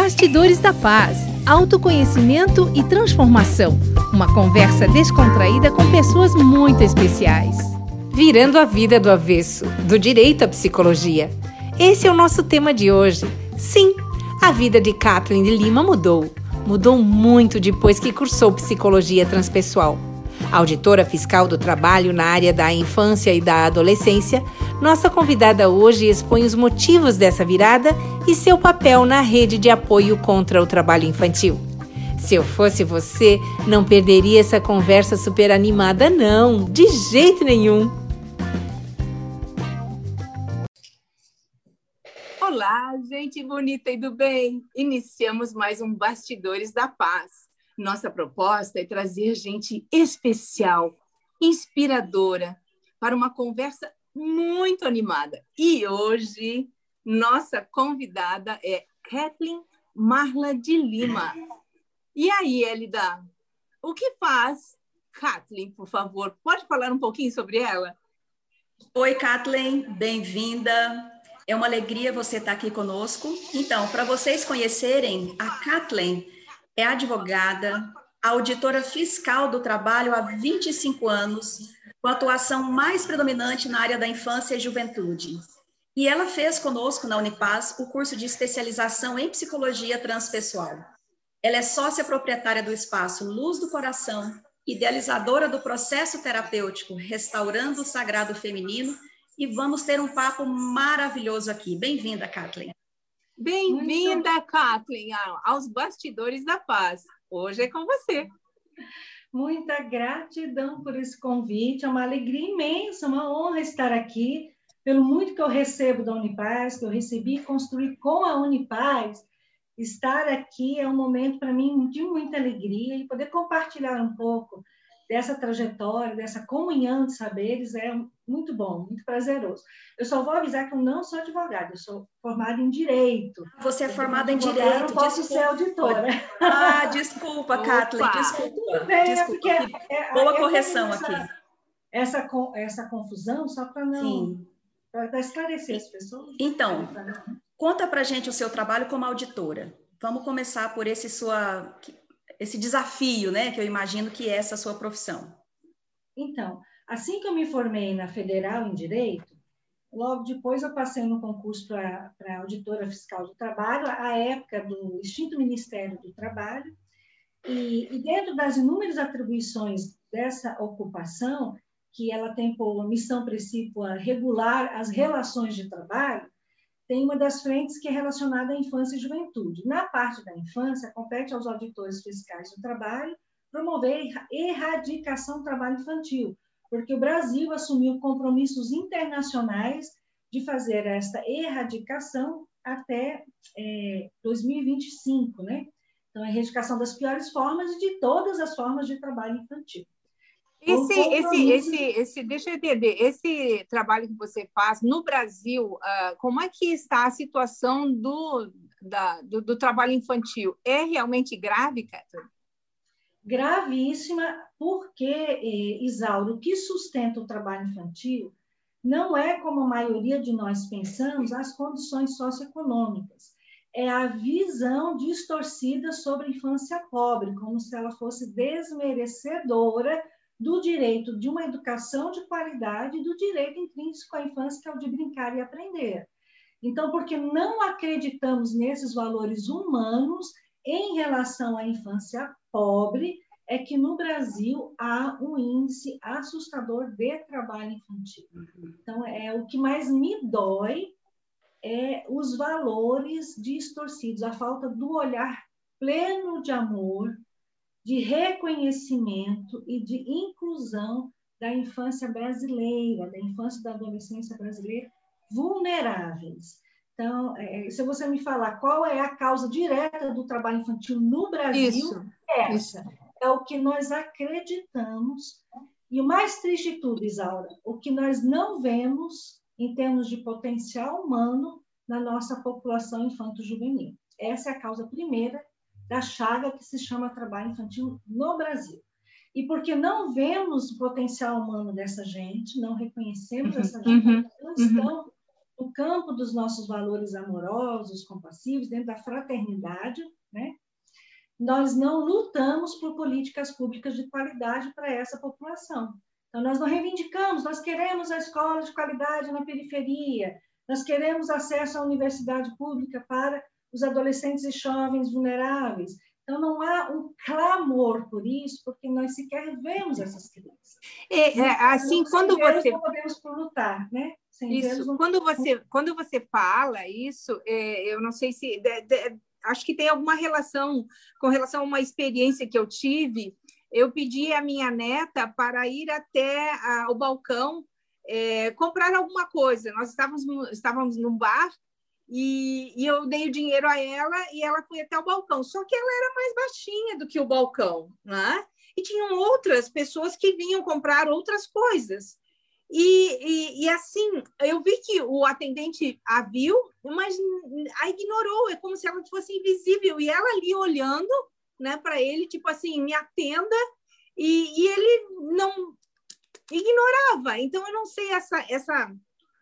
Bastidores da Paz, autoconhecimento e transformação. Uma conversa descontraída com pessoas muito especiais. Virando a vida do avesso, do direito à psicologia. Esse é o nosso tema de hoje. Sim, a vida de Kathleen de Lima mudou. Mudou muito depois que cursou psicologia transpessoal. Auditora fiscal do trabalho na área da infância e da adolescência, nossa convidada hoje expõe os motivos dessa virada e seu papel na rede de apoio contra o trabalho infantil. Se eu fosse você, não perderia essa conversa super animada, não, de jeito nenhum. Olá, gente bonita e do bem! Iniciamos mais um Bastidores da Paz. Nossa proposta é trazer gente especial, inspiradora, para uma conversa muito animada. E hoje, nossa convidada é Kathleen Marla de Lima. E aí, Elida, o que faz Kathleen, por favor? Pode falar um pouquinho sobre ela? Oi, Kathleen, bem-vinda. É uma alegria você estar aqui conosco. Então, para vocês conhecerem, a Kathleen é advogada, auditora fiscal do trabalho há 25 anos, com atuação mais predominante na área da infância e juventude. E ela fez conosco na Unipaz o curso de especialização em psicologia transpessoal. Ela é sócia proprietária do espaço Luz do Coração, idealizadora do processo terapêutico Restaurando o Sagrado Feminino, e vamos ter um papo maravilhoso aqui. Bem-vinda, Kathleen. Bem-vinda, Kathleen, aos Bastidores da Paz. Hoje é com você. Muita gratidão por esse convite, é uma alegria imensa, uma honra estar aqui, pelo muito que eu recebo da Unipaz, que eu recebi e construí com a Unipaz. Estar aqui é um momento para mim de muita alegria e poder compartilhar um pouco dessa trajetória, dessa comunhão de saberes é muito bom, muito prazeroso. Eu só vou avisar que eu não sou advogada, eu sou formada em Direito. Você é formada em Direito? Eu não posso desculpa. ser auditora. Ah, desculpa, Kathleen, desculpa. Bem, desculpa. É é, Boa correção essa, aqui. Essa, essa confusão, só para não... Para esclarecer as pessoas. Então, conta para gente o seu trabalho como auditora. Vamos começar por esse sua esse desafio, né, que eu imagino que é essa sua profissão. Então, assim que eu me formei na Federal em Direito, logo depois eu passei no concurso para auditora fiscal do trabalho, à época do extinto Ministério do Trabalho, e, e dentro das inúmeras atribuições dessa ocupação, que ela tem por missão principal regular as relações de trabalho, tem uma das frentes que é relacionada à infância e juventude. Na parte da infância, compete aos auditores fiscais do trabalho promover a erradicação do trabalho infantil, porque o Brasil assumiu compromissos internacionais de fazer esta erradicação até é, 2025, né? Então, a erradicação das piores formas e de todas as formas de trabalho infantil. Esse, esse, esse, esse, deixa eu entender, esse trabalho que você faz no Brasil, uh, como é que está a situação do, da, do, do, trabalho infantil? É realmente grave, Catherine? Gravíssima, porque, eh, Isauro, o que sustenta o trabalho infantil não é, como a maioria de nós pensamos, as condições socioeconômicas. É a visão distorcida sobre a infância pobre, como se ela fosse desmerecedora do direito de uma educação de qualidade e do direito intrínseco à infância, que é o de brincar e aprender. Então, porque não acreditamos nesses valores humanos em relação à infância pobre, é que no Brasil há um índice assustador de trabalho infantil. Então, é o que mais me dói é os valores distorcidos, a falta do olhar pleno de amor, de reconhecimento e de inclusão da infância brasileira, da infância e da adolescência brasileira vulneráveis. Então, é, se você me falar qual é a causa direta do trabalho infantil no Brasil, isso, é essa. Isso. É o que nós acreditamos. E o mais triste de tudo, Isaura, o que nós não vemos em termos de potencial humano na nossa população infanto-juvenil. Essa é a causa primeira da chaga que se chama trabalho infantil no Brasil. E porque não vemos o potencial humano dessa gente, não reconhecemos uhum, essa gente, uhum, não estão no campo dos nossos valores amorosos, compassivos, dentro da fraternidade, né? nós não lutamos por políticas públicas de qualidade para essa população. Então, nós não reivindicamos, nós queremos a escola de qualidade na periferia, nós queremos acesso à universidade pública para os adolescentes e jovens vulneráveis. Então, não há um clamor por isso, porque nós sequer vemos essas crianças. É, é assim, quando você. Não podemos lutar, né? Sem isso, quando você, quando você fala isso, é, eu não sei se. De, de, acho que tem alguma relação com relação a uma experiência que eu tive. Eu pedi à minha neta para ir até a, o balcão é, comprar alguma coisa. Nós estávamos, estávamos num bar e, e, eu dei o dinheiro a ela e ela foi até o balcão. Só que ela era mais baixinha do que o balcão, né? E tinham outras pessoas que vinham comprar outras coisas. E, e, e, assim, eu vi que o atendente a viu, mas a ignorou, é como se ela fosse invisível. E ela ali olhando né, para ele, tipo assim, me atenda, e, e ele não ignorava. Então, eu não sei essa, essa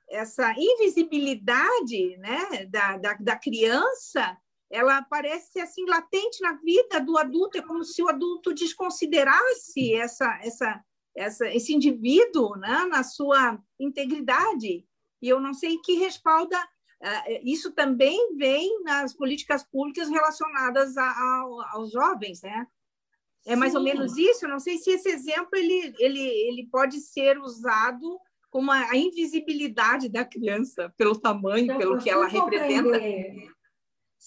essa invisibilidade né, da, da, da, criança, ela parece assim latente na vida do adulto, é como se o adulto desconsiderasse essa, essa, essa, esse indivíduo né, na sua integridade. E eu não sei que respalda. Uh, isso também vem nas políticas públicas relacionadas a, a, aos jovens, né? É mais Sim. ou menos isso. Eu não sei se esse exemplo ele, ele, ele pode ser usado como a invisibilidade da criança pelo tamanho, então, pelo que ela representa.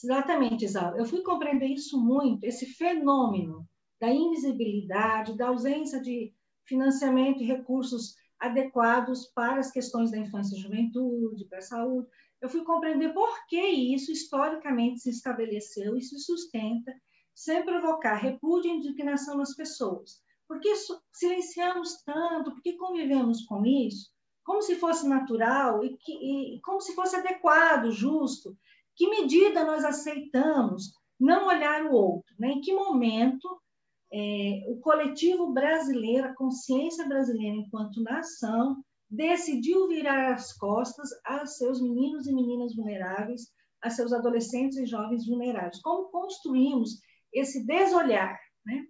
Exatamente, Isaura. Eu fui compreender isso muito, esse fenômeno da invisibilidade, da ausência de financiamento e recursos adequados para as questões da infância e juventude, para a saúde. Eu fui compreender por que isso historicamente se estabeleceu e se sustenta, sem provocar repúdio e indignação nas pessoas. Por que silenciamos tanto? Por que convivemos com isso? Como se fosse natural e, que, e como se fosse adequado, justo. Que medida nós aceitamos não olhar o outro? Né? Em que momento é, o coletivo brasileiro, a consciência brasileira enquanto nação, decidiu virar as costas a seus meninos e meninas vulneráveis, a seus adolescentes e jovens vulneráveis? Como construímos esse desolhar? Né?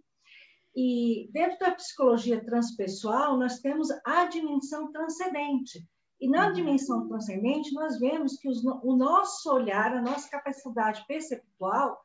E dentro da psicologia transpessoal, nós temos a dimensão transcendente. E na uhum. dimensão transcendente, nós vemos que os, o nosso olhar, a nossa capacidade perceptual,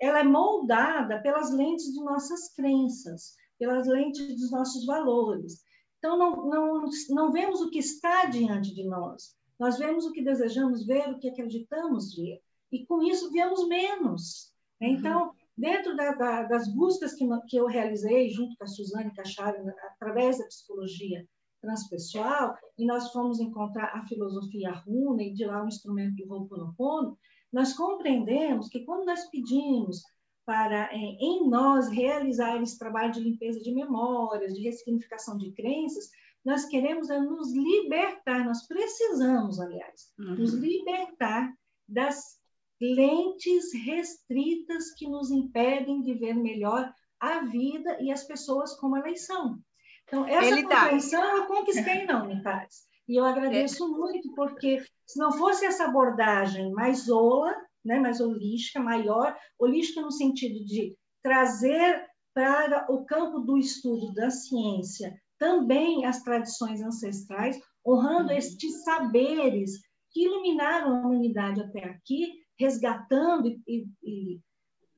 ela é moldada pelas lentes de nossas crenças, pelas lentes dos nossos valores. Então, não, não, não vemos o que está diante de nós, nós vemos o que desejamos ver, o que acreditamos ver. E com isso, vemos menos. Né? Então, Dentro da, da, das buscas que, que eu realizei junto com a Suzane Cachara, através da psicologia transpessoal, e nós fomos encontrar a filosofia runa e de lá o instrumento do Ho'oponopono, nós compreendemos que quando nós pedimos para é, em nós realizar esse trabalho de limpeza de memórias, de ressignificação de crenças, nós queremos é, nos libertar, nós precisamos, aliás, uhum. nos libertar das lentes restritas que nos impedem de ver melhor a vida e as pessoas como elas são. Então, essa Ele compreensão tá. eu conquistei na Unitares. E eu agradeço é. muito, porque se não fosse essa abordagem mais ola, né, mais holística, maior, holística no sentido de trazer para o campo do estudo da ciência também as tradições ancestrais, honrando uhum. estes saberes que iluminaram a humanidade até aqui, resgatando e, e,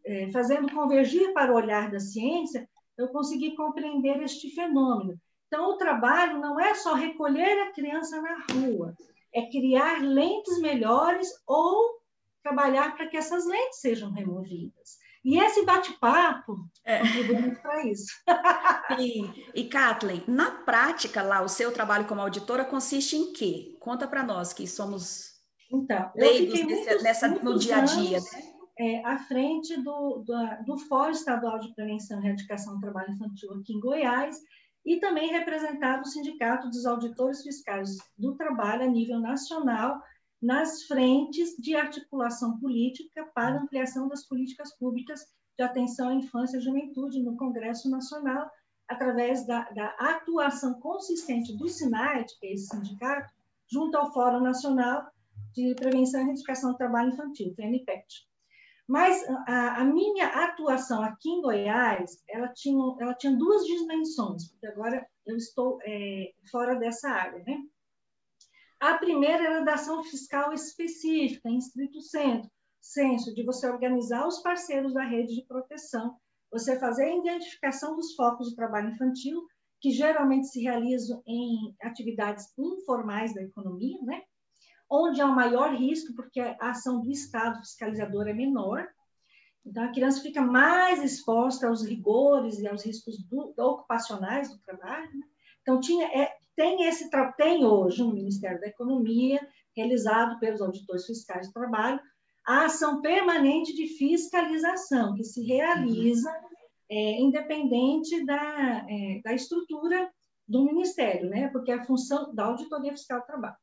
é, fazendo convergir para o olhar da ciência, eu consegui compreender este fenômeno. Então, o trabalho não é só recolher a criança na rua, é criar lentes melhores ou trabalhar para que essas lentes sejam removidas. E esse bate-papo é. contribui para isso. e, e Kathleen, na prática lá, o seu trabalho como auditora consiste em quê? Conta para nós que somos então, leigos muitos, nessa, no dia a dia, né? É, à frente do, do, do Fórum Estadual de Prevenção e Erradicação do Trabalho Infantil aqui em Goiás, e também representava o Sindicato dos Auditores Fiscais do Trabalho a nível nacional, nas frentes de articulação política para ampliação das políticas públicas de atenção à infância e juventude no Congresso Nacional, através da, da atuação consistente do SINAIT, que é esse sindicato, junto ao Fórum Nacional, de Prevenção e Identificação do Trabalho Infantil, TNPET. Mas a, a, minha atuação aqui em Goiás, ela tinha, ela tinha duas dimensões, porque agora eu estou é, fora dessa área, né? A primeira era da ação fiscal específica, em estrito centro, senso, de você organizar os parceiros da rede de proteção, você fazer a identificação dos focos de trabalho infantil, que geralmente se realizam em atividades informais da economia, né? Onde há o maior risco, porque a ação do Estado fiscalizador é menor. Então, a criança fica mais exposta aos rigores e aos riscos do, ocupacionais do trabalho. Né? Então, tinha, é, tem, esse, tem hoje um Ministério da Economia, realizado pelos auditores fiscais do trabalho, a ação permanente de fiscalização, que se realiza é, independente da, é, da estrutura do Ministério, né? porque é a função da Auditoria Fiscal do Trabalho.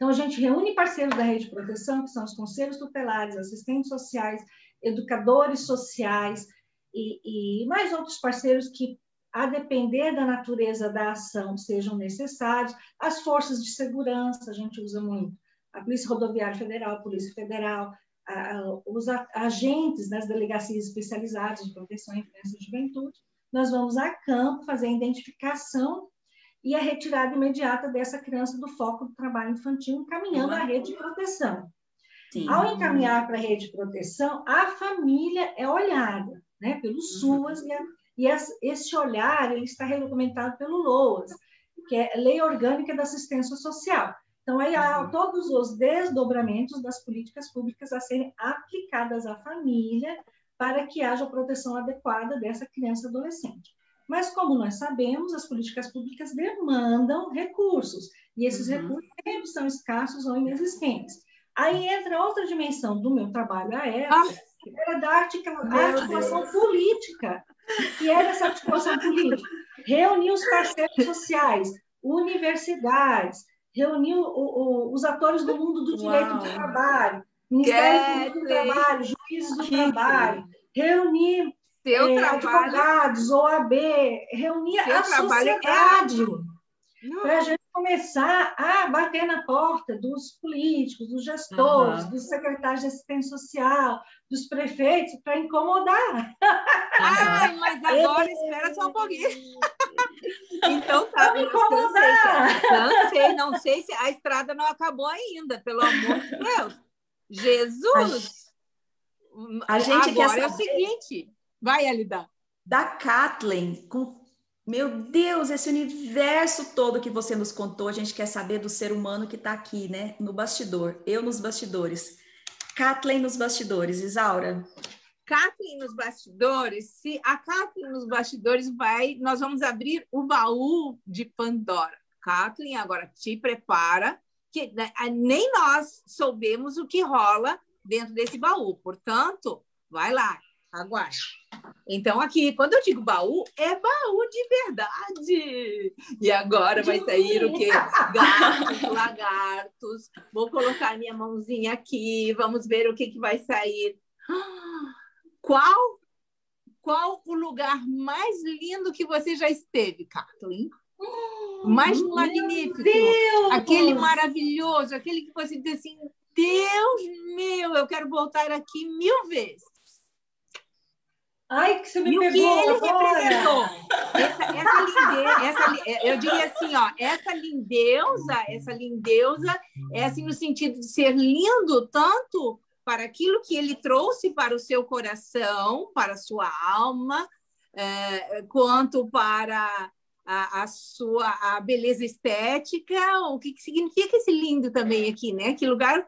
Então, a gente reúne parceiros da rede de proteção, que são os conselhos tutelares, assistentes sociais, educadores sociais e, e mais outros parceiros que a depender da natureza da ação, sejam necessários. As forças de segurança, a gente usa muito. A Polícia Rodoviária Federal, a Polícia Federal, os agentes das delegacias especializadas de proteção à infância e juventude. Nós vamos a campo fazer a identificação e a retirada imediata dessa criança do foco do trabalho infantil, encaminhando a rede de proteção. Sim. Ao encaminhar para a rede de proteção, a família é olhada né, pelo uhum. SUAS e a e esse olhar ele está regulamentado pelo LOAS, que é Lei Orgânica da Assistência Social. Então, aí há uhum. todos os desdobramentos das políticas públicas a serem aplicadas à família para que haja proteção adequada dessa criança e adolescente. Mas, como nós sabemos, as políticas públicas demandam recursos, e esses uhum. recursos sempre são escassos ou inexistentes. Aí entra outra dimensão do meu trabalho à época, ah. que era da articulação política que era essa articulação política? Reunir os parceiros sociais, universidades, reunir o, o, os atores do mundo do direito Uau. do trabalho, Ministério do Trabalho, juízes do trabalho, reunir Seu eh, advogados, OAB, reunir Seu a é sociedade. É para a gente começar a bater na porta dos políticos, dos gestores, uhum. dos secretários de assistência social, dos prefeitos, para incomodar. Ai, mas agora espera só um pouquinho. então tá, me incomodar. Cansei, não sei se a estrada não acabou ainda, pelo amor de Deus. Jesus! A gente agora quer é o seguinte, vai, Alida. Da Kathleen, com meu Deus, esse universo todo que você nos contou, a gente quer saber do ser humano que está aqui, né? No bastidor, eu nos bastidores. Kathleen nos bastidores, Isaura. Kathleen nos bastidores, se a Kathleen nos bastidores vai, nós vamos abrir o baú de Pandora. Kathleen, agora te prepara, que né, nem nós soubemos o que rola dentro desse baú. Portanto, vai lá, aguarde. Então, aqui, quando eu digo baú, é baú de verdade. E agora vai sair o quê? Gatos, lagartos. Vou colocar minha mãozinha aqui, vamos ver o que, que vai sair. Qual, qual o lugar mais lindo que você já esteve, Kathleen? mais magnífico, aquele maravilhoso, aquele que você diz assim, Deus meu, eu quero voltar aqui mil vezes. Ai, que você me e pegou o que ele representou. Essa, essa lindeza, essa, eu diria assim, ó, essa lindeusa, essa lindeusa é assim no sentido de ser lindo tanto para aquilo que ele trouxe para o seu coração, para a sua alma, é, quanto para a, a, sua a beleza estética. O que, que significa esse lindo também aqui, né? Que lugar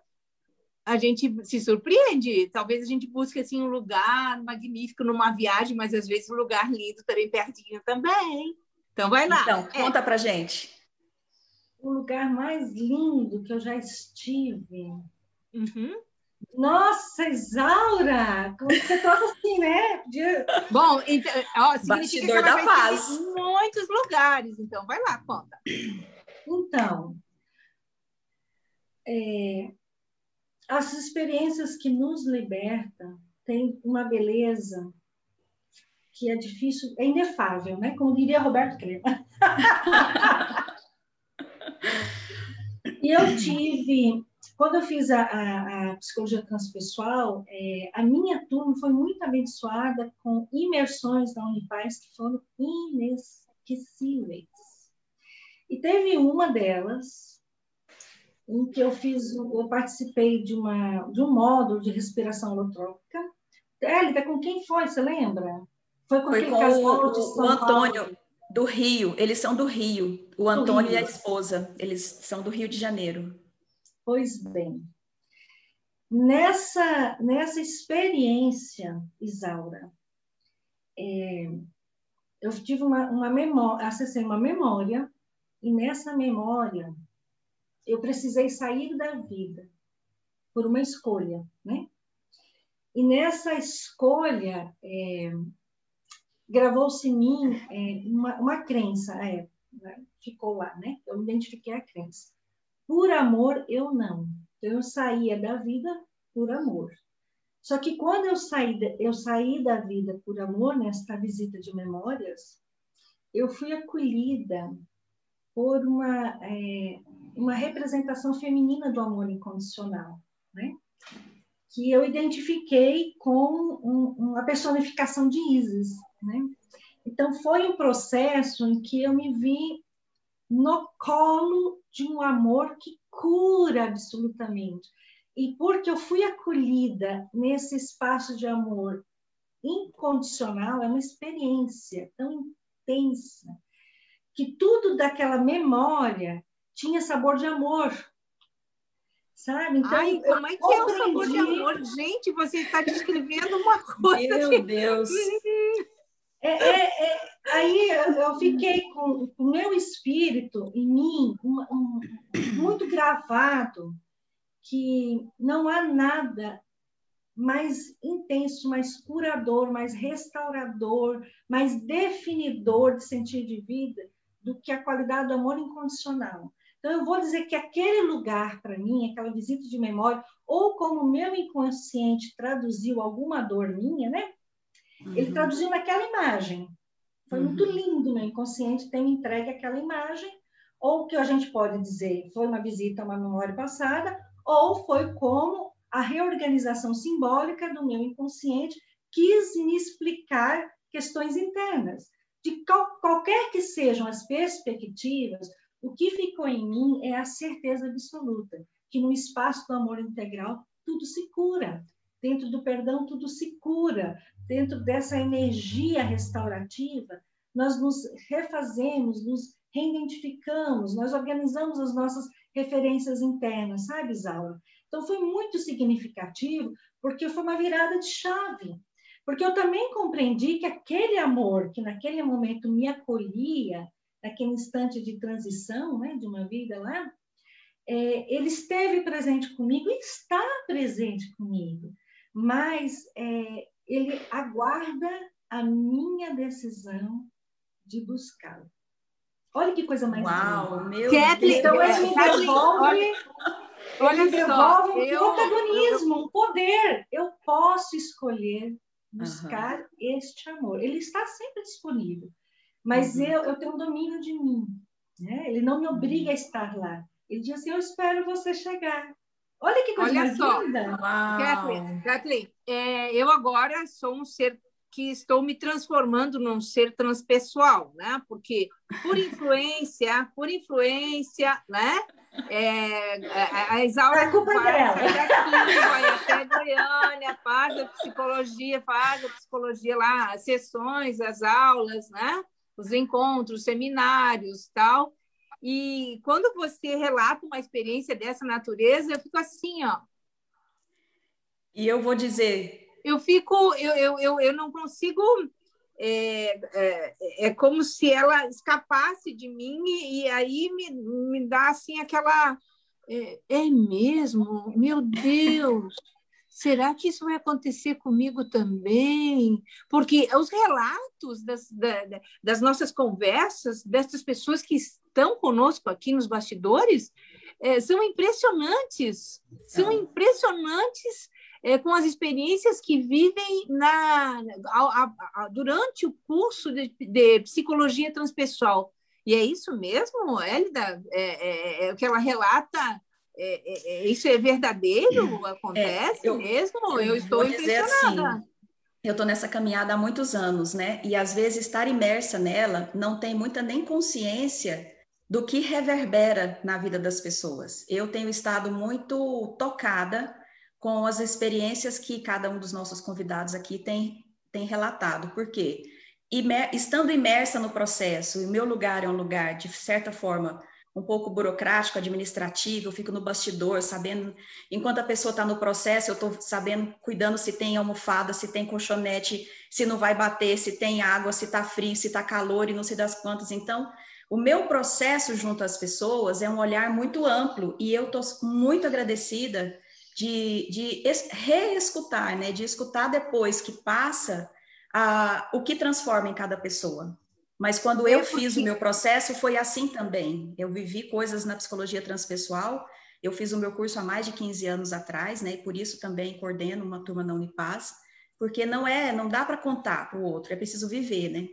a gente se surpreende. Talvez a gente busque assim um lugar magnífico numa viagem, mas às vezes um lugar lindo também pertinho também. Então vai lá. Então, é. conta é. pra gente. O lugar mais lindo que eu já estive. Uhum. Nossa, Isaura! Como você toca assim, né? De... Bom, então, ó, significa da paz. em muitos lugares. Então, vai lá, conta. Então, é, as experiências que nos libertam têm uma beleza que é difícil, é inefável, né? Como diria Roberto Crema. e eu tive quando eu fiz a, a, a psicologia transpessoal, é, a minha turma foi muito abençoada com imersões da Unipaz que foram inesquecíveis. E teve uma delas em que eu fiz, eu participei de uma de um módulo de respiração holotrópica. Hélida, com quem foi? Você lembra? Foi com, foi com o, o Antônio Paulo. do Rio. Eles são do Rio. O Antônio Rio. e a esposa. Eles são do Rio de Janeiro. Pois bem, nessa, nessa experiência, Isaura, é, eu tive uma, uma memória, acessei uma memória, e nessa memória eu precisei sair da vida por uma escolha, né? E nessa escolha é, gravou-se em mim é, uma, uma crença, é, ficou lá, né? Eu identifiquei a crença. Por amor, eu não. Então, eu saía da vida por amor. Só que quando eu saí, eu saí da vida por amor, nesta visita de memórias, eu fui acolhida por uma, é, uma representação feminina do amor incondicional, né? que eu identifiquei com um, uma personificação de Isis. Né? Então, foi um processo em que eu me vi no colo de um amor que cura absolutamente. E porque eu fui acolhida nesse espaço de amor incondicional, é uma experiência tão intensa que tudo daquela memória tinha sabor de amor. Sabe? Então, Ai, como é que é o sabor de amor? Gente, você está descrevendo uma coisa. Meu que... Deus! É, é, é, aí eu fiquei com o meu espírito em mim um, um, muito gravado que não há nada mais intenso, mais curador, mais restaurador, mais definidor de sentido de vida do que a qualidade do amor incondicional. Então, eu vou dizer que aquele lugar, para mim, aquela visita de memória, ou como o meu inconsciente traduziu alguma dor minha, né? Uhum. Ele traduziu naquela imagem. Foi uhum. muito lindo, meu inconsciente ter me entregue aquela imagem, ou que a gente pode dizer foi uma visita a uma memória passada, ou foi como a reorganização simbólica do meu inconsciente quis me explicar questões internas. De qual, qualquer que sejam as perspectivas, o que ficou em mim é a certeza absoluta que no espaço do amor integral tudo se cura. Dentro do perdão, tudo se cura. Dentro dessa energia restaurativa, nós nos refazemos, nos reidentificamos, nós organizamos as nossas referências internas, sabe, Isaura? Então, foi muito significativo, porque foi uma virada de chave. Porque eu também compreendi que aquele amor que naquele momento me acolhia, naquele instante de transição, né, de uma vida lá, é, ele esteve presente comigo e está presente comigo mas é, ele aguarda a minha decisão de buscá-lo. Olha que coisa mais Uau, linda. meu Kathleen, então ele me devolve, olha, ele devolve um eu, protagonismo, eu... um poder. Eu posso escolher buscar uhum. este amor. Ele está sempre disponível, mas uhum. eu, eu tenho um domínio de mim. Né? Ele não me obriga a estar lá. Ele diz assim: Eu espero você chegar. Olha que coisa Olha só. linda. Kathleen, Kathleen é, eu agora sou um ser que estou me transformando num ser transpessoal, né? Porque por influência, por influência, né? É, a, a Isaura é culpa dela. Daqui, vai até Goiânia, faz a psicologia, faz a psicologia lá, as sessões, as aulas, né? Os encontros, seminários, tal. E quando você relata uma experiência dessa natureza, eu fico assim, ó. E eu vou dizer. Eu fico, eu, eu, eu, eu não consigo. É, é, é como se ela escapasse de mim e, e aí me, me dá assim aquela. É, é mesmo? Meu Deus! Será que isso vai acontecer comigo também? Porque os relatos das, das nossas conversas, dessas pessoas que estão conosco aqui nos bastidores, é, são impressionantes, são é. impressionantes é, com as experiências que vivem na, a, a, a, durante o curso de, de, psicologia transpessoal. E é isso mesmo, Hélida? É, é, é o que ela relata é, é, isso é verdadeiro? Acontece eu, mesmo? Eu, eu estou impressionada. Assim, eu estou nessa caminhada há muitos anos, né? E às vezes estar imersa nela não tem muita nem consciência do que reverbera na vida das pessoas. Eu tenho estado muito tocada com as experiências que cada um dos nossos convidados aqui tem, tem relatado. Por quê? Imer, estando imersa no processo, e o meu lugar é um lugar, de certa forma, um pouco burocrático, administrativo, eu fico no bastidor, sabendo, enquanto a pessoa está no processo, eu estou sabendo, cuidando se tem almofada, se tem colchonete, se não vai bater, se tem água, se está frio, se está calor e não sei das quantas. Então, o meu processo junto às pessoas é um olhar muito amplo e eu estou muito agradecida de, de reescutar, né, de escutar depois que passa a, o que transforma em cada pessoa. Mas quando eu fiz o meu processo, foi assim também. Eu vivi coisas na psicologia transpessoal. Eu fiz o meu curso há mais de 15 anos atrás, né? E por isso também coordeno uma turma na Unipaz, porque não é, não dá para contar para o outro, é preciso viver, né?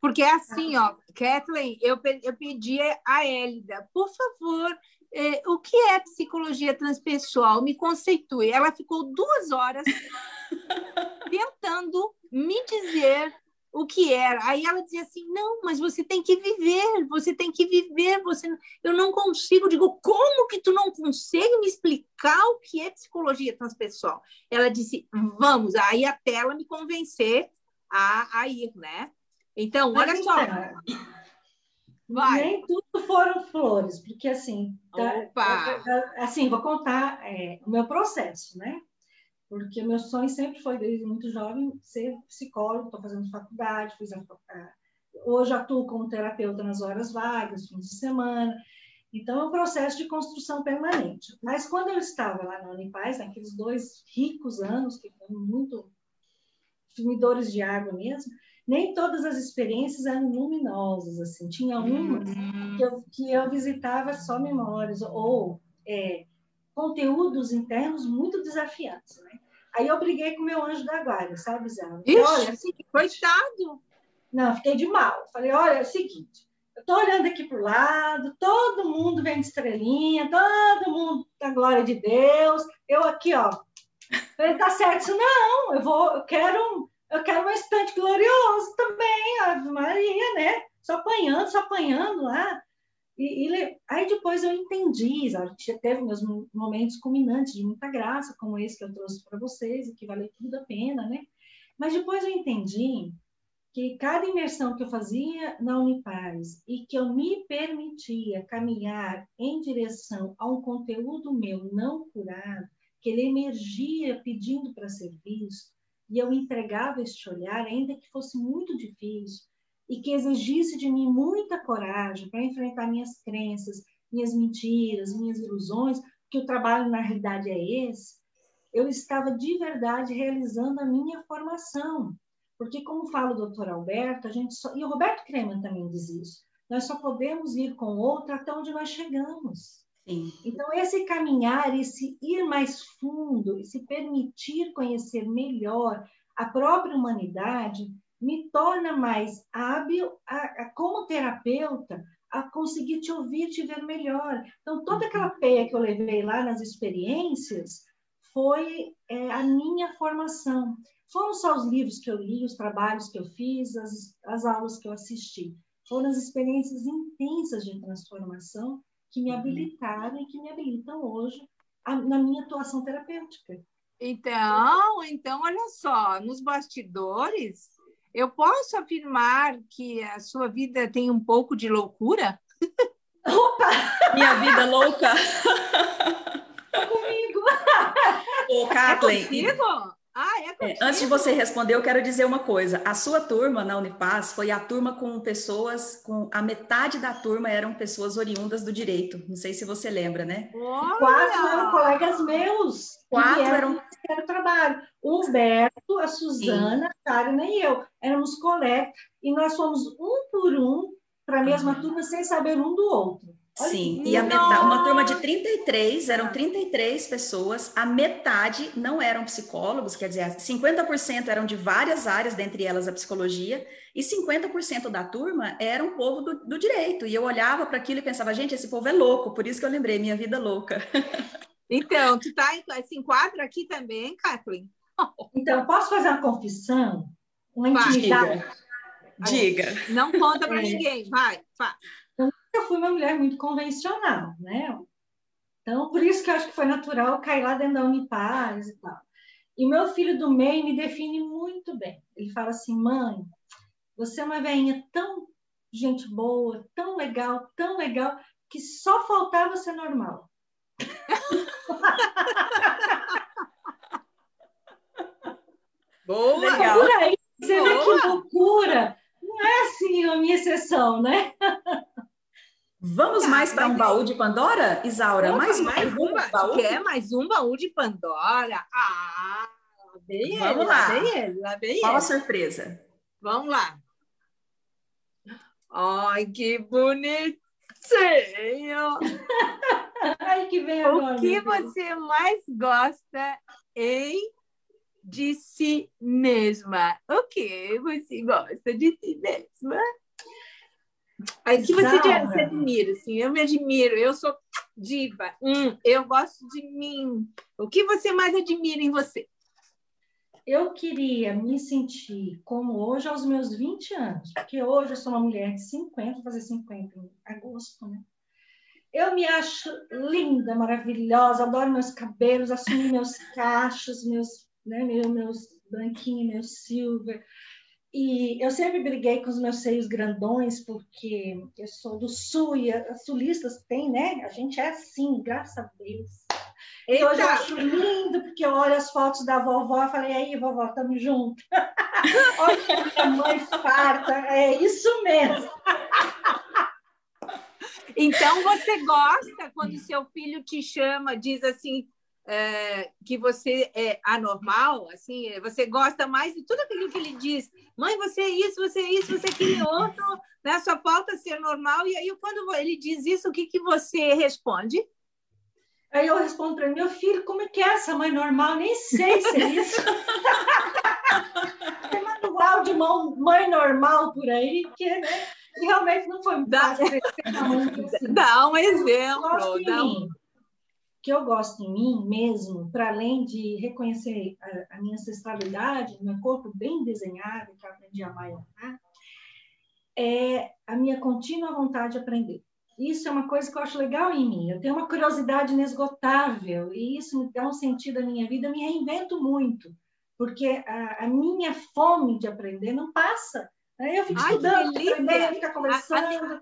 Porque é assim, ó, Kathleen, eu, eu pedi a Élida, por favor, eh, o que é psicologia transpessoal? Me conceitue. Ela ficou duas horas tentando me dizer o que era. Aí ela dizia assim: não, mas você tem que viver, você tem que viver, você eu não consigo. Digo, como que tu não consegue me explicar o que é psicologia transpessoal? Ela disse: vamos, aí até ela me convencer a, a ir, né? Então, olha mas, só. Vai. Nem tudo foram flores, porque assim, tá, assim, vou contar é, o meu processo, né? Porque meu sonho sempre foi, desde muito jovem, ser psicólogo. Estou fazendo faculdade, fiz a, hoje atuo como terapeuta nas horas vagas, fins de semana. Então, é um processo de construção permanente. Mas quando eu estava lá na Unipaz, naqueles dois ricos anos, que foram muito sumidores de água mesmo, nem todas as experiências eram luminosas, assim. Tinha umas que eu, que eu visitava só memórias, ou é, conteúdos internos muito desafiantes, né? Aí eu briguei com o meu anjo da guarda, sabe, Zé? Olha, assim, coitado! Não, fiquei de mal. Falei, olha, é o seguinte, eu tô olhando aqui para o lado, todo mundo vem de estrelinha, todo mundo da glória de Deus, eu aqui, ó. Falei, tá certo isso? Não, eu vou, eu quero, eu quero um estante glorioso também, Ave Maria, né? Só apanhando, só apanhando lá. E, e, aí depois eu entendi, a gente teve meus momentos culminantes de muita graça, como esse que eu trouxe para vocês, e que valeu tudo a pena, né? Mas depois eu entendi que cada imersão que eu fazia na Unipaz e que eu me permitia caminhar em direção a um conteúdo meu não curado, que ele emergia pedindo para ser visto, e eu entregava este olhar, ainda que fosse muito difícil, e que exigisse de mim muita coragem para enfrentar minhas crenças, minhas mentiras, minhas ilusões, que o trabalho na realidade é esse, eu estava de verdade realizando a minha formação. Porque, como fala o doutor Alberto, a gente só, e o Roberto Kremer também diz isso, nós só podemos ir com o outro até onde nós chegamos. Sim. Então, esse caminhar, esse ir mais fundo, se permitir conhecer melhor a própria humanidade, me torna mais hábil, a, a, como terapeuta, a conseguir te ouvir, te ver melhor. Então, toda aquela uhum. peia que eu levei lá nas experiências foi é, a minha formação. Foram só os livros que eu li, os trabalhos que eu fiz, as, as aulas que eu assisti. Foram as experiências intensas de transformação que me uhum. habilitaram e que me habilitam hoje a, na minha atuação terapêutica. Então, então, olha só, nos bastidores, eu posso afirmar que a sua vida tem um pouco de loucura? Opa! Minha vida louca! comigo! Ô, Kathleen! É ah, é, é Antes de você responder, eu quero dizer uma coisa. A sua turma na Unipaz foi a turma com pessoas, com a metade da turma eram pessoas oriundas do direito. Não sei se você lembra, né? Olha! Quatro eram colegas meus. Quatro eram. Era trabalho. O Humberto, a Suzana, a Karina e eu. Éramos colegas e nós fomos um por um para a mesma uhum. turma sem saber um do outro. Sim, e a metade, uma turma de 33, eram 33 pessoas, a metade não eram psicólogos, quer dizer, 50% eram de várias áreas, dentre elas a psicologia, e 50% da turma era um povo do, do direito. E eu olhava para aquilo e pensava, gente, esse povo é louco, por isso que eu lembrei, minha vida louca. Então, tu tá, se enquadra aqui também, Kathleen? Então, posso fazer uma confissão? Uma intimidade? Diga. Não conta para é. ninguém, vai, faz eu fui uma mulher muito convencional, né? Então, por isso que eu acho que foi natural cair lá dentro da Unipaz e tal. E meu filho do meio me define muito bem. Ele fala assim, mãe, você é uma velhinha tão gente boa, tão legal, tão legal, que só faltava ser normal. Boa! Legal. Por aí, você Boa. vê que loucura. Não é assim a minha exceção, né? Vamos tá, mais para um baú de Pandora, Isaura? Opa, mais, mais um, baú? Quer mais um baú de Pandora? Ah, bem Vamos ele, lá. Bem ele, lá bem Qual ele. a surpresa? Vamos lá. Ai, que bonitinho! Ai, que bem O que você mais gosta em de si mesma? O que você gosta de si mesma? Aí que você se admira, assim, eu me admiro, eu sou diva, hum, eu gosto de mim. O que você mais admira em você? Eu queria me sentir como hoje aos meus 20 anos, porque hoje eu sou uma mulher de 50, vou fazer 50 em agosto, né? Eu me acho linda, maravilhosa, adoro meus cabelos, assumo meus cachos, meus, né, meus, meus branquinhos, meus silver. E eu sempre briguei com os meus seios grandões, porque eu sou do sul e as sulistas têm, né? A gente é assim, graças a Deus. Eu acho lindo, porque eu olho as fotos da vovó e falei, aí, vovó, estamos juntos. Olha minha mãe farta, é isso mesmo. Então, você gosta quando seu filho te chama, diz assim, é, que você é anormal, assim, você gosta mais de tudo aquilo que ele diz. Mãe, você é isso, você é isso, você é aquele outro, né? Só falta ser normal. E aí, quando ele diz isso, o que, que você responde? Aí eu respondo para meu filho, como é que é essa mãe normal? Nem sei se é isso. Tem manual de mão, mãe normal por aí, que né? realmente não foi dá, fácil. Assim. Dá um exemplo. Dá um que eu gosto em mim mesmo, para além de reconhecer a, a, minha ancestralidade, meu corpo bem desenhado, que eu aprendi a amar honrar, é a minha contínua vontade de aprender. Isso é uma coisa que eu acho legal em mim. Eu tenho uma curiosidade inesgotável e isso me dá um sentido à minha vida. Eu me reinvento muito, porque a, a minha fome de aprender não passa. Aí eu fico Ai, estudando, aprendendo, fico conversando. A,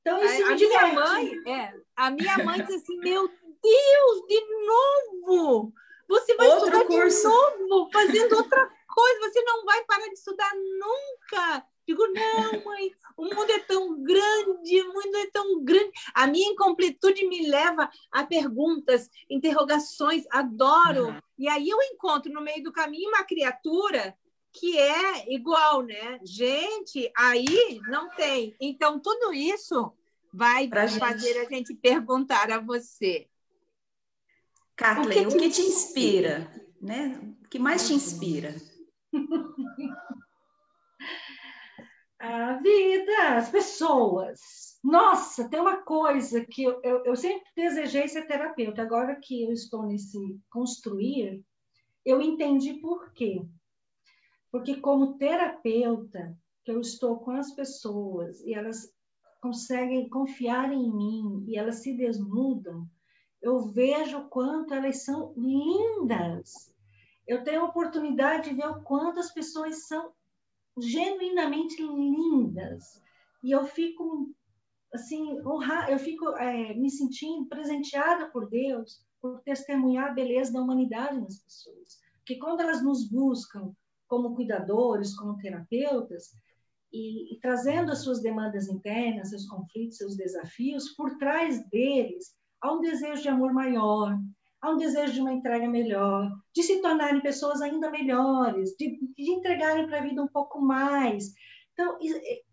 então, isso a, me a minha mãe, é, a minha mãe diz assim, meu Deus, de novo! Você vai Outro estudar curso. de novo, fazendo outra coisa, você não vai parar de estudar nunca. Digo, não, mãe, o mundo é tão grande, o mundo é tão grande. A minha incompletude me leva a perguntas, interrogações, adoro. Uhum. E aí eu encontro no meio do caminho uma criatura que é igual, né? Gente, aí não tem. Então, tudo isso vai pra fazer gente... a gente perguntar a você: Kathleen, o que, o que te inspira? Né? O que mais te inspira? A vida, as pessoas. Nossa, tem uma coisa que eu, eu, eu, sempre desejei ser terapeuta. Agora que eu estou nesse construir, eu entendi por quê. Porque como terapeuta, que eu estou com as pessoas e elas conseguem confiar em mim e elas se desnudam, eu vejo o quanto elas são lindas. Eu tenho a oportunidade de ver o quanto as pessoas são genuinamente lindas. E eu fico, assim, honrar, eu fico é, me sentindo presenteada por Deus por testemunhar a beleza da humanidade nas pessoas. Porque quando elas nos buscam como cuidadores, como terapeutas, e, e trazendo as suas demandas internas, seus conflitos, seus desafios, por trás deles há um desejo de amor maior, há um desejo de uma entrega melhor, de se tornarem pessoas ainda melhores, de, de entregarem para a vida um pouco mais. Então,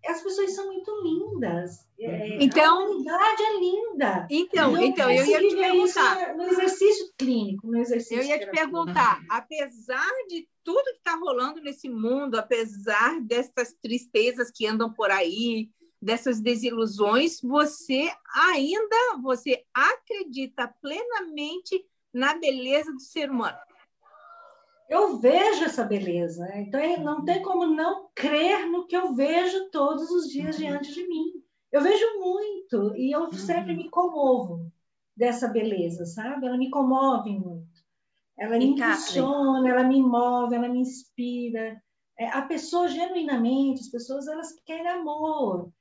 as pessoas são muito lindas. É, então, a humanidade é linda. Então, então eu ia te perguntar. no exercício clínico, no exercício Eu ia te perguntar, apesar de tudo que está rolando nesse mundo, apesar dessas tristezas que andam por aí, dessas desilusões, você ainda você acredita plenamente na beleza do ser humano eu vejo essa beleza. Então, é, não tem como não crer no que eu vejo todos os dias uhum. diante de mim. Eu vejo muito e eu sempre uhum. me comovo dessa beleza, sabe? Ela me comove muito. Ela me impulsiona, ela me move, ela me inspira. É, a pessoa, genuinamente, as pessoas, elas querem amor,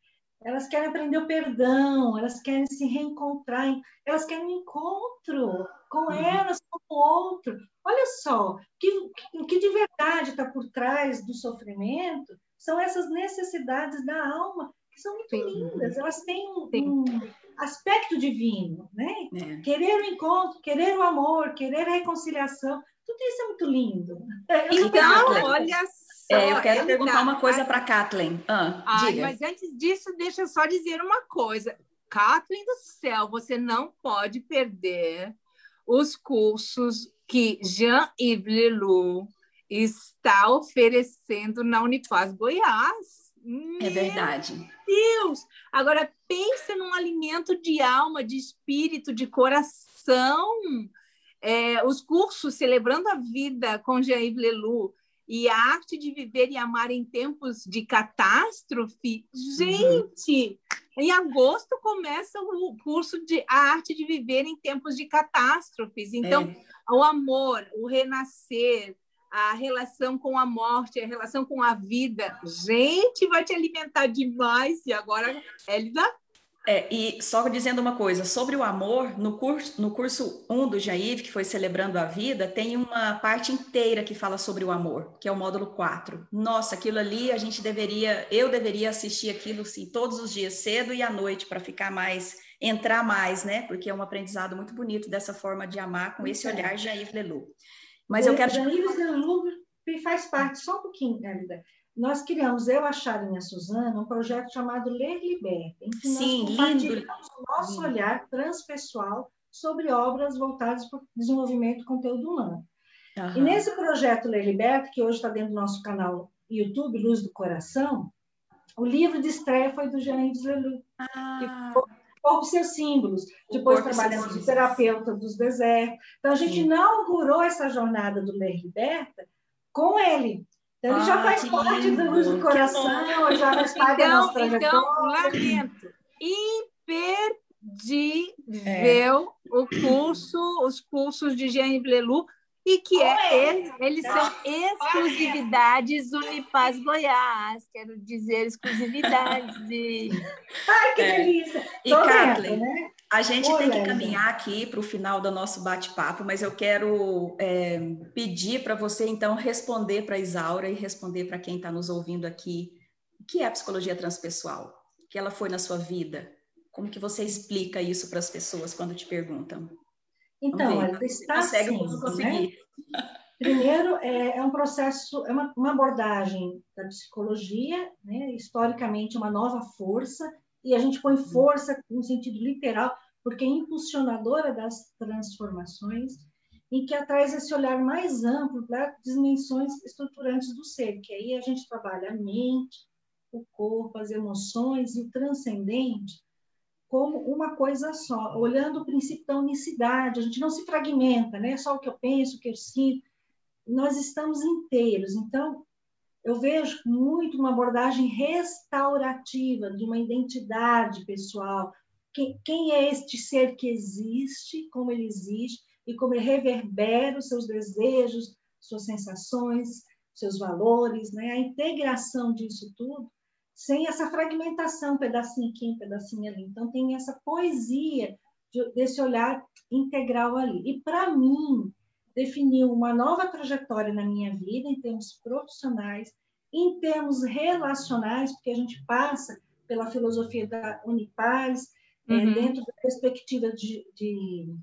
elas querem aprender o perdão, elas querem se reencontrar, elas querem um encontro com uhum. elas, com o outro. Olha só, o que de verdade está por trás do sofrimento são essas necessidades da alma, que são muito Sim. lindas, elas têm um, um, aspecto divino, né? É. Querer o encontro, querer o amor, querer a reconciliação, tudo isso é muito lindo. Então, olha só. É, eu quero perguntar uma coisa para a Kathleen. Ah, Ai, mas antes disso, deixa eu só dizer uma coisa. Kathleen do céu, você não pode perder os cursos que Jean-Yves Leloup está oferecendo na Unifaz Goiás. É verdade. Deus! Agora, pense num alimento de alma, de espírito, de coração. É, os cursos Celebrando a Vida com Jean-Yves Leloup e a arte de viver e amar em tempos de catástrofe. Uhum. Gente, uhum. em agosto começa o curso de a arte de viver em tempos de catástrofes. Então, é o amor, o renascer, a relação com a morte, a relação com a vida. Gente, vai te alimentar demais. E agora, Elida? É, e só dizendo uma coisa, sobre o amor, no curso, no curso 1 do Jair, que foi Celebrando a Vida, tem uma parte inteira que fala sobre o amor, que é o módulo 4. Nossa, aquilo ali a gente deveria, eu deveria assistir aquilo sim, todos os dias, cedo e à noite, para ficar mais entrar mais, né? Porque é um aprendizado muito bonito dessa forma de amar com esse olhar Jair Leloup. Mas eu quero... Jair Leloup faz parte, só um pouquinho, Elida. Nós criamos, eu, a Sharon e a Suzana, um projeto chamado Ler Liberta, em que Sim, nós compartilhamos o nosso lindo. olhar transpessoal sobre obras voltadas para o desenvolvimento do conteúdo humano. Uhum. E nesse projeto Ler Liberta, que hoje está dentro do nosso canal YouTube, Luz do Coração, o livro de estreia foi do Jean Leloup, ah. que foi corpo seus símbolos. Depois trabalhamos de terapeuta dos desertos. Então, a gente Sim. inaugurou essa jornada do Ler Liberta com ele. Então, ele ah, já faz parte lindo. do Luz do Coração, já faz parte então, da nossa trajetória. Então, lamento. Imperdível é. o curso, os cursos de Jean Blelu e que é, eles, eles são exclusividades Unipaz Goiás, quero dizer exclusividades. Ai, que é. delícia! E Kathleen, né? A gente tem que caminhar aqui para o final do nosso bate-papo, mas eu quero é, pedir para você, então, responder para a Isaura e responder para quem está nos ouvindo aqui, o que é a psicologia transpessoal? O que ela foi na sua vida? Como que você explica isso para as pessoas quando te perguntam? Então, ela está consegue assim, conseguir. Né? Primeiro, é, é, um processo, é uma, uma, abordagem da psicologia, né? historicamente uma nova força, e a gente põe uhum. força no sentido literal, porque é impulsionadora das transformações, e que traz esse olhar mais amplo para dimensões estruturantes do ser, que aí a gente trabalha a mente, o corpo, as emoções e o transcendente, como uma coisa só, olhando o princípio da unicidade, a gente não se fragmenta, né? Só o que eu penso, o que eu sinto, nós estamos inteiros. Então, eu vejo muito uma abordagem restaurativa de uma identidade pessoal. Quem, quem é este ser que existe, como ele existe, e como ele reverbera os seus desejos, suas sensações, seus valores, né? A integração disso tudo sem essa fragmentação, pedacinho aqui, pedacinho ali. Então, tem essa poesia desse olhar integral ali. E, para mim, definiu uma nova trajetória na minha vida, em termos profissionais, em termos relacionais, porque a gente passa pela filosofia da Unipaz, uhum. é, dentro da perspectiva de, de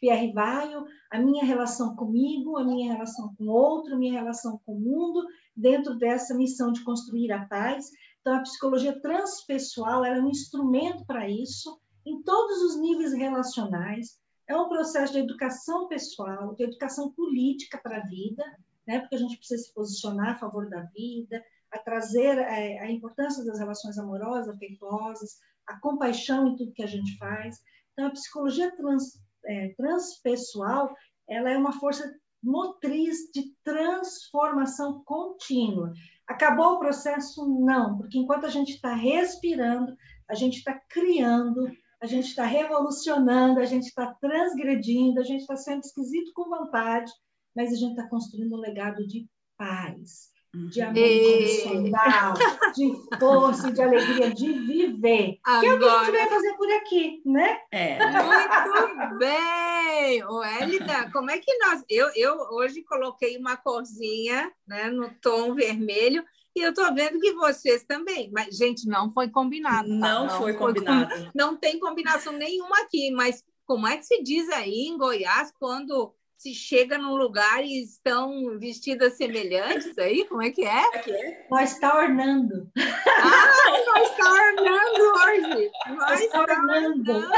Pierre Vaio, a minha relação comigo, a minha relação com o outro, a minha relação com o mundo, dentro dessa missão de construir a paz. Então, a psicologia transpessoal é um instrumento para isso, em todos os níveis relacionais. É um processo de educação pessoal, de educação política para a vida, né? porque a gente precisa se posicionar a favor da vida, a trazer é, a importância das relações amorosas, afetuosas, a compaixão em tudo que a gente faz. Então, a psicologia trans, é, transpessoal ela é uma força motriz de transformação contínua. Acabou o processo? Não, porque enquanto a gente está respirando, a gente está criando, a gente está revolucionando, a gente está transgredindo, a gente está sendo esquisito com vontade, mas a gente está construindo um legado de paz, de amor incondicional, de força, de alegria, de viver. Agora... Que é o que a gente vai fazer por aqui, né? É. Muito bem! O Elida, como é que nós... Eu, eu hoje coloquei uma corzinha né, no tom vermelho e eu estou vendo que vocês também. Mas, gente, não foi combinado. Tá? Não, não, foi combinado. Não tem combinação nenhuma aqui, mas como é que se diz aí em Goiás quando se chega num lugar e estão vestidas semelhantes aí? Como é que é? é nós está ornando. Ah, nós está ornando hoje. Nós está ornando. ornando.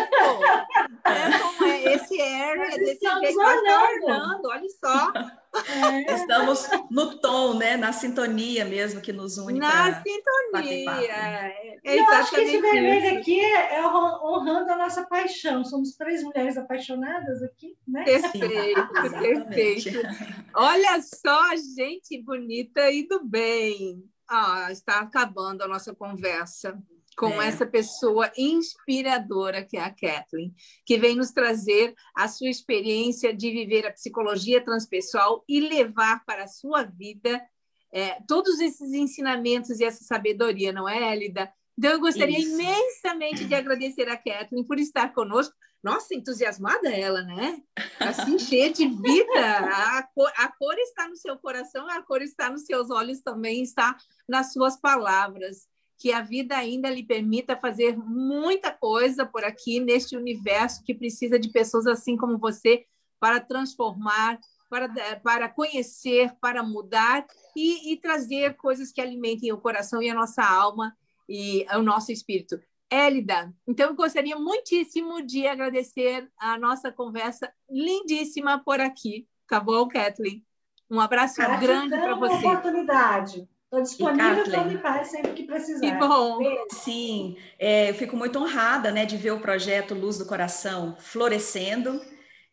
É, como é? Esse air é desse jeito, nós está ornando, olha só. É. Estamos no tom, né? Na sintonia mesmo que nos une. Na sintonia. É, é Eu acho que esse vermelho aqui é honrando a nossa paixão. Somos três mulheres apaixonadas aqui, né? Perfeito, perfeito. Olha só, gente bonita e do bem. Ah, está acabando a nossa conversa com é. essa pessoa inspiradora que é a Kathleen, que vem nos trazer a sua experiência de viver a psicologia transpessoal e levar para a sua vida é, todos esses ensinamentos e essa sabedoria, não é, Elida? Então, eu gostaria Isso. imensamente de agradecer a Kathleen por estar conosco. Nossa, entusiasmada ela, né? Assim, cheia de vida. A cor, a cor está no seu coração, a cor está nos seus olhos também, está nas suas palavras que a vida ainda lhe permita fazer muita coisa por aqui neste universo que precisa de pessoas assim como você para transformar, para, para conhecer, para mudar e, e trazer coisas que alimentem o coração e a nossa alma e o nosso espírito. Élida, então eu gostaria muitíssimo de agradecer a nossa conversa lindíssima por aqui, tá bom, Kathleen? Um abraço grande para você. oportunidade. Estou disponível para me sempre que precisar. Que bom. Sim, é, eu fico muito honrada né, de ver o projeto Luz do Coração florescendo.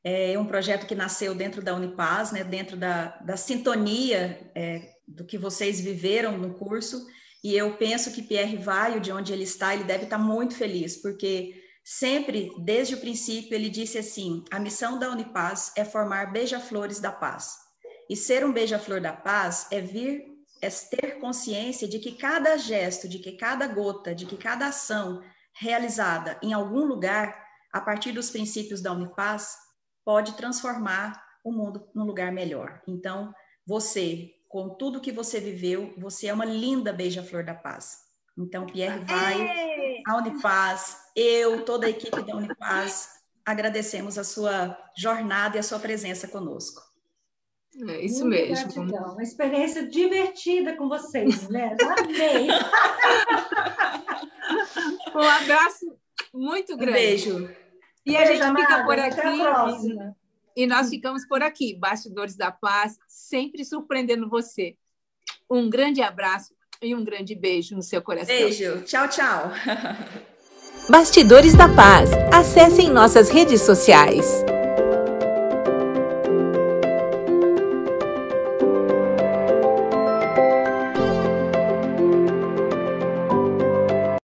É um projeto que nasceu dentro da Unipaz, né, dentro da, da sintonia é, do que vocês viveram no curso. E eu penso que Pierre Vaio, de onde ele está, ele deve estar muito feliz, porque sempre, desde o princípio, ele disse assim: a missão da Unipaz é formar beija-flores da paz. E ser um beija-flor da paz é vir é ter consciência de que cada gesto, de que cada gota, de que cada ação realizada em algum lugar, a partir dos princípios da Unipaz, pode transformar o mundo num lugar melhor. Então, você, com tudo que você viveu, você é uma linda beija-flor da paz. Então, Pierre vai, a Unipaz, eu, toda a equipe da Unipaz, agradecemos a sua jornada e a sua presença conosco. É isso Muito mesmo. Gratidão. Uma experiência divertida com vocês, né? Amei! um abraço muito grande. Um beijo. E a gente amada. fica por aqui. E nós ficamos por aqui, Bastidores da Paz, sempre surpreendendo você. Um grande abraço e um grande beijo no seu coração. Beijo. Tchau, tchau. Bastidores da Paz. Acessem nossas redes sociais.